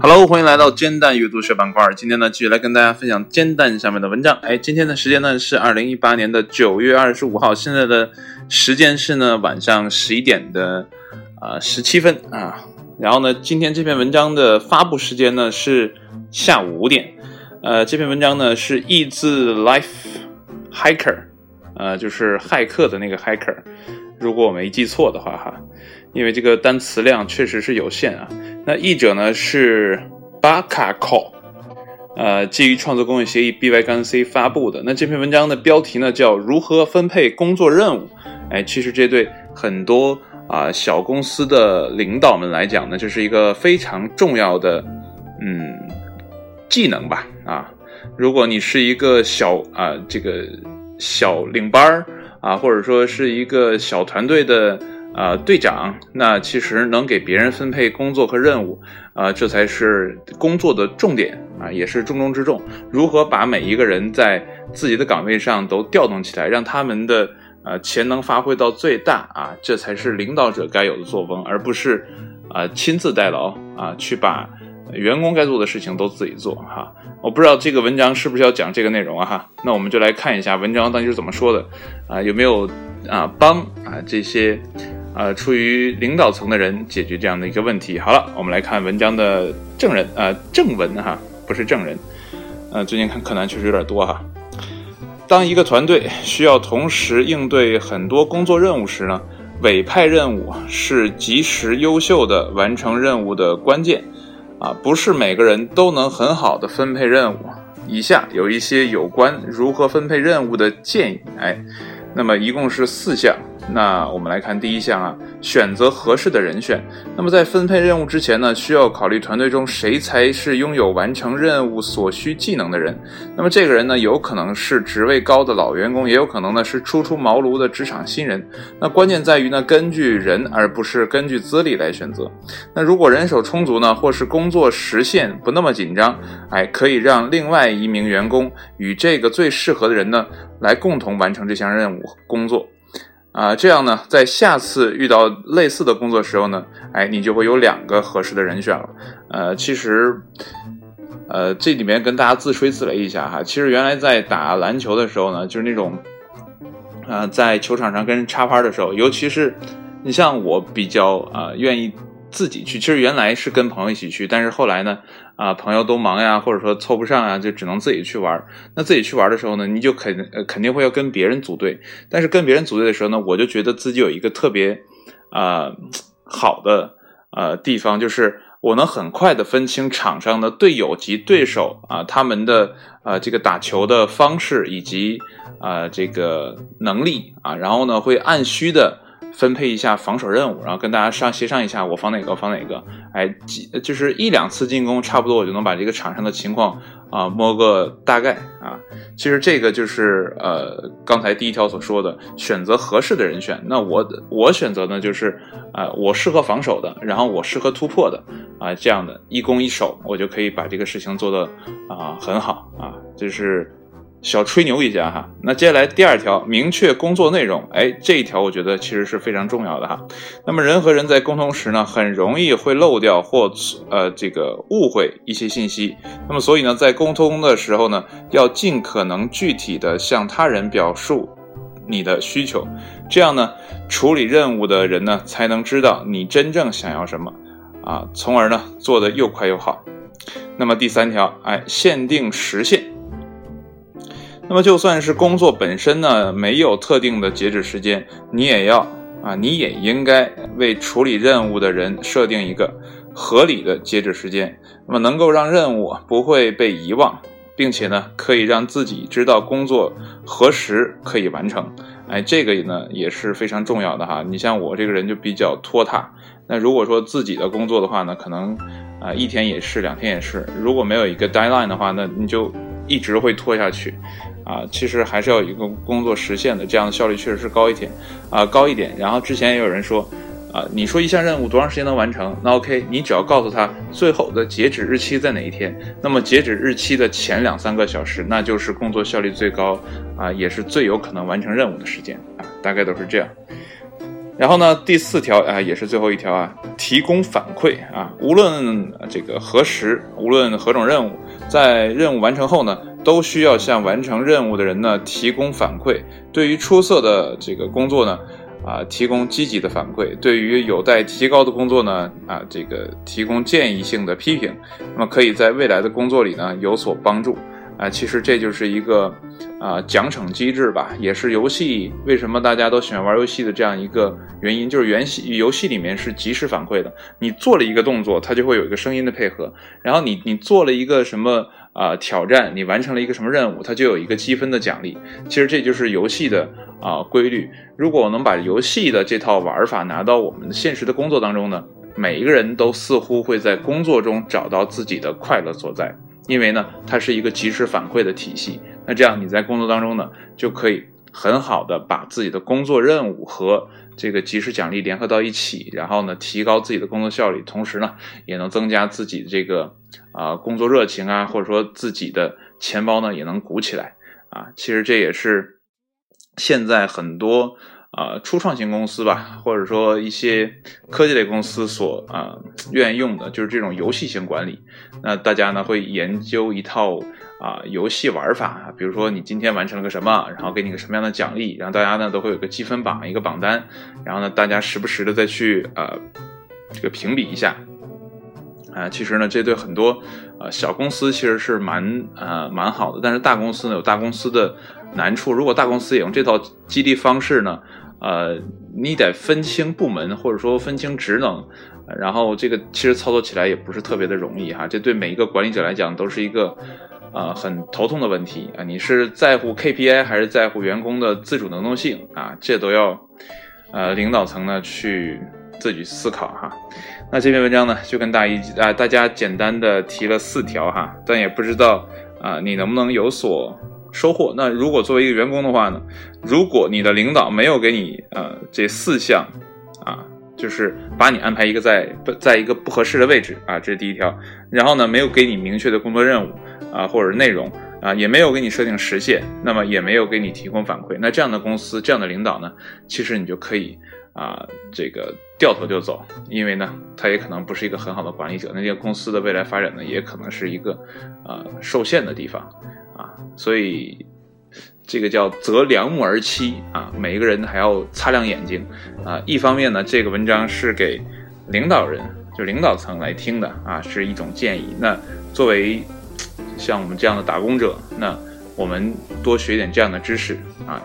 Hello，欢迎来到煎蛋阅读学板块。今天呢，继续来跟大家分享煎蛋下面的文章。哎，今天的时间呢是二零一八年的九月二十五号，现在的时间是呢晚上十一点的啊十七分啊。然后呢，今天这篇文章的发布时间呢是下午五点。呃，这篇文章呢是译自 Life Hiker，呃，就是骇客的那个 Hiker。如果我没记错的话哈，因为这个单词量确实是有限啊。那译者呢是 Bakako，呃，基于创作公用协议 BY-C 发布的。那这篇文章的标题呢叫如何分配工作任务？哎，其实这对很多啊小公司的领导们来讲呢，这是一个非常重要的嗯技能吧啊。如果你是一个小啊这个小领班儿啊，或者说是一个小团队的。啊，队长，那其实能给别人分配工作和任务，啊，这才是工作的重点啊，也是重中之重。如何把每一个人在自己的岗位上都调动起来，让他们的呃潜能发挥到最大啊，这才是领导者该有的作风，而不是啊亲自代劳啊，去把员工该做的事情都自己做哈。我不知道这个文章是不是要讲这个内容啊哈，那我们就来看一下文章到底是怎么说的啊，有没有啊帮啊这些。呃，处于领导层的人解决这样的一个问题。好了，我们来看文章的正人，啊，正文哈，不是正人。呃，最近看柯南确实有点多哈。当一个团队需要同时应对很多工作任务时呢，委派任务是及时优秀的完成任务的关键。啊，不是每个人都能很好的分配任务。以下有一些有关如何分配任务的建议。哎，那么一共是四项。那我们来看第一项啊，选择合适的人选。那么在分配任务之前呢，需要考虑团队中谁才是拥有完成任务所需技能的人。那么这个人呢，有可能是职位高的老员工，也有可能呢是初出茅庐的职场新人。那关键在于呢，根据人而不是根据资历来选择。那如果人手充足呢，或是工作时限不那么紧张，哎，可以让另外一名员工与这个最适合的人呢，来共同完成这项任务工作。啊，这样呢，在下次遇到类似的工作时候呢，哎，你就会有两个合适的人选了。呃，其实，呃，这里面跟大家自吹自擂一下哈，其实原来在打篮球的时候呢，就是那种，啊，在球场上跟人插拍的时候，尤其是你像我比较啊愿意自己去，其实原来是跟朋友一起去，但是后来呢。啊，朋友都忙呀，或者说凑不上啊，就只能自己去玩。那自己去玩的时候呢，你就肯肯定会要跟别人组队。但是跟别人组队的时候呢，我就觉得自己有一个特别啊好的呃地方，就是我能很快的分清场上的队友及对手啊他们的呃这个打球的方式以及啊这个能力啊，然后呢会按需的。分配一下防守任务，然后跟大家商协商一下，我防哪个防哪个，哎，几就是一两次进攻，差不多我就能把这个场上的情况啊摸个大概啊。其实这个就是呃刚才第一条所说的，选择合适的人选。那我我选择呢就是啊我适合防守的，然后我适合突破的啊这样的一攻一守，我就可以把这个事情做得啊很好啊，就是。小吹牛一下哈，那接下来第二条，明确工作内容，哎，这一条我觉得其实是非常重要的哈。那么人和人在沟通时呢，很容易会漏掉或呃这个误会一些信息。那么所以呢，在沟通的时候呢，要尽可能具体的向他人表述你的需求，这样呢，处理任务的人呢才能知道你真正想要什么啊，从而呢做的又快又好。那么第三条，哎，限定时限。那么就算是工作本身呢，没有特定的截止时间，你也要啊，你也应该为处理任务的人设定一个合理的截止时间，那么能够让任务不会被遗忘，并且呢，可以让自己知道工作何时可以完成。哎，这个呢也是非常重要的哈。你像我这个人就比较拖沓，那如果说自己的工作的话呢，可能啊一天也是，两天也是，如果没有一个 deadline 的话，那你就一直会拖下去。啊，其实还是要有一个工作实现的，这样的效率确实是高一点，啊，高一点。然后之前也有人说，啊，你说一项任务多长时间能完成？那 OK，你只要告诉他最后的截止日期在哪一天，那么截止日期的前两三个小时，那就是工作效率最高，啊，也是最有可能完成任务的时间，啊，大概都是这样。然后呢，第四条啊，也是最后一条啊，提供反馈啊，无论这个何时，无论何种任务，在任务完成后呢，都需要向完成任务的人呢提供反馈。对于出色的这个工作呢，啊，提供积极的反馈；对于有待提高的工作呢，啊，这个提供建议性的批评，那么可以在未来的工作里呢有所帮助。啊，其实这就是一个啊奖惩机制吧，也是游戏为什么大家都喜欢玩游戏的这样一个原因，就是原戏游戏里面是及时反馈的，你做了一个动作，它就会有一个声音的配合，然后你你做了一个什么啊挑战，你完成了一个什么任务，它就有一个积分的奖励。其实这就是游戏的啊规律。如果我能把游戏的这套玩法拿到我们现实的工作当中呢，每一个人都似乎会在工作中找到自己的快乐所在。因为呢，它是一个及时反馈的体系，那这样你在工作当中呢，就可以很好的把自己的工作任务和这个及时奖励联合到一起，然后呢，提高自己的工作效率，同时呢，也能增加自己的这个啊工作热情啊，或者说自己的钱包呢也能鼓起来啊。其实这也是现在很多。啊，初创型公司吧，或者说一些科技类公司所啊愿意用的，就是这种游戏型管理。那大家呢会研究一套啊游戏玩法啊，比如说你今天完成了个什么，然后给你个什么样的奖励，然后大家呢都会有个积分榜，一个榜单，然后呢大家时不时的再去呃这个评比一下。啊，其实呢这对很多呃小公司其实是蛮呃蛮好的，但是大公司呢有大公司的难处，如果大公司也用这套激励方式呢。呃，你得分清部门，或者说分清职能，然后这个其实操作起来也不是特别的容易哈。这对每一个管理者来讲都是一个呃很头痛的问题啊。你是在乎 KPI 还是在乎员工的自主能动性啊？这都要呃领导层呢去自己思考哈。那这篇文章呢就跟大一啊大家简单的提了四条哈，但也不知道啊你能不能有所。收获。那如果作为一个员工的话呢？如果你的领导没有给你呃这四项，就是把你安排一个在不在一个不合适的位置啊，这是第一条。然后呢，没有给你明确的工作任务啊或者内容啊，也没有给你设定时限，那么也没有给你提供反馈。那这样的公司，这样的领导呢，其实你就可以啊这个掉头就走，因为呢，他也可能不是一个很好的管理者。那这个公司的未来发展呢，也可能是一个呃受限的地方。啊，所以这个叫择良木而栖啊，每一个人还要擦亮眼睛啊。一方面呢，这个文章是给领导人，就领导层来听的啊，是一种建议。那作为像我们这样的打工者，那我们多学点这样的知识啊，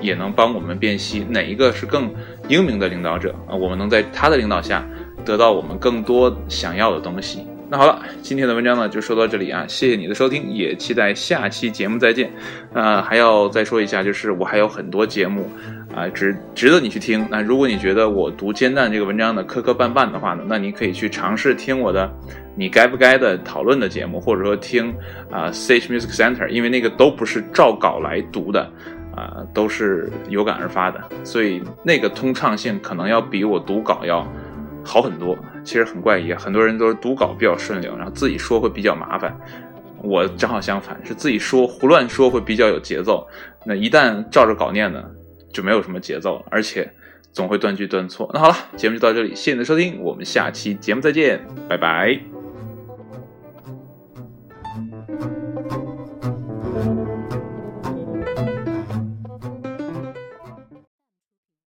也能帮我们辨析哪一个是更英明的领导者啊，我们能在他的领导下得到我们更多想要的东西。那好了，今天的文章呢就说到这里啊，谢谢你的收听，也期待下期节目再见。呃，还要再说一下，就是我还有很多节目啊，值值得你去听。那如果你觉得我读煎蛋这个文章呢磕磕绊绊的话呢，那你可以去尝试听我的你该不该的讨论的节目，或者说听啊 Sage Music Center，因为那个都不是照稿来读的啊，都是有感而发的，所以那个通畅性可能要比我读稿要。好很多，其实很怪异，很多人都是读稿比较顺溜，然后自己说会比较麻烦。我正好相反，是自己说胡乱说会比较有节奏。那一旦照着稿念呢，就没有什么节奏了，而且总会断句断错。那好了，节目就到这里，谢谢你的收听，我们下期节目再见，拜拜。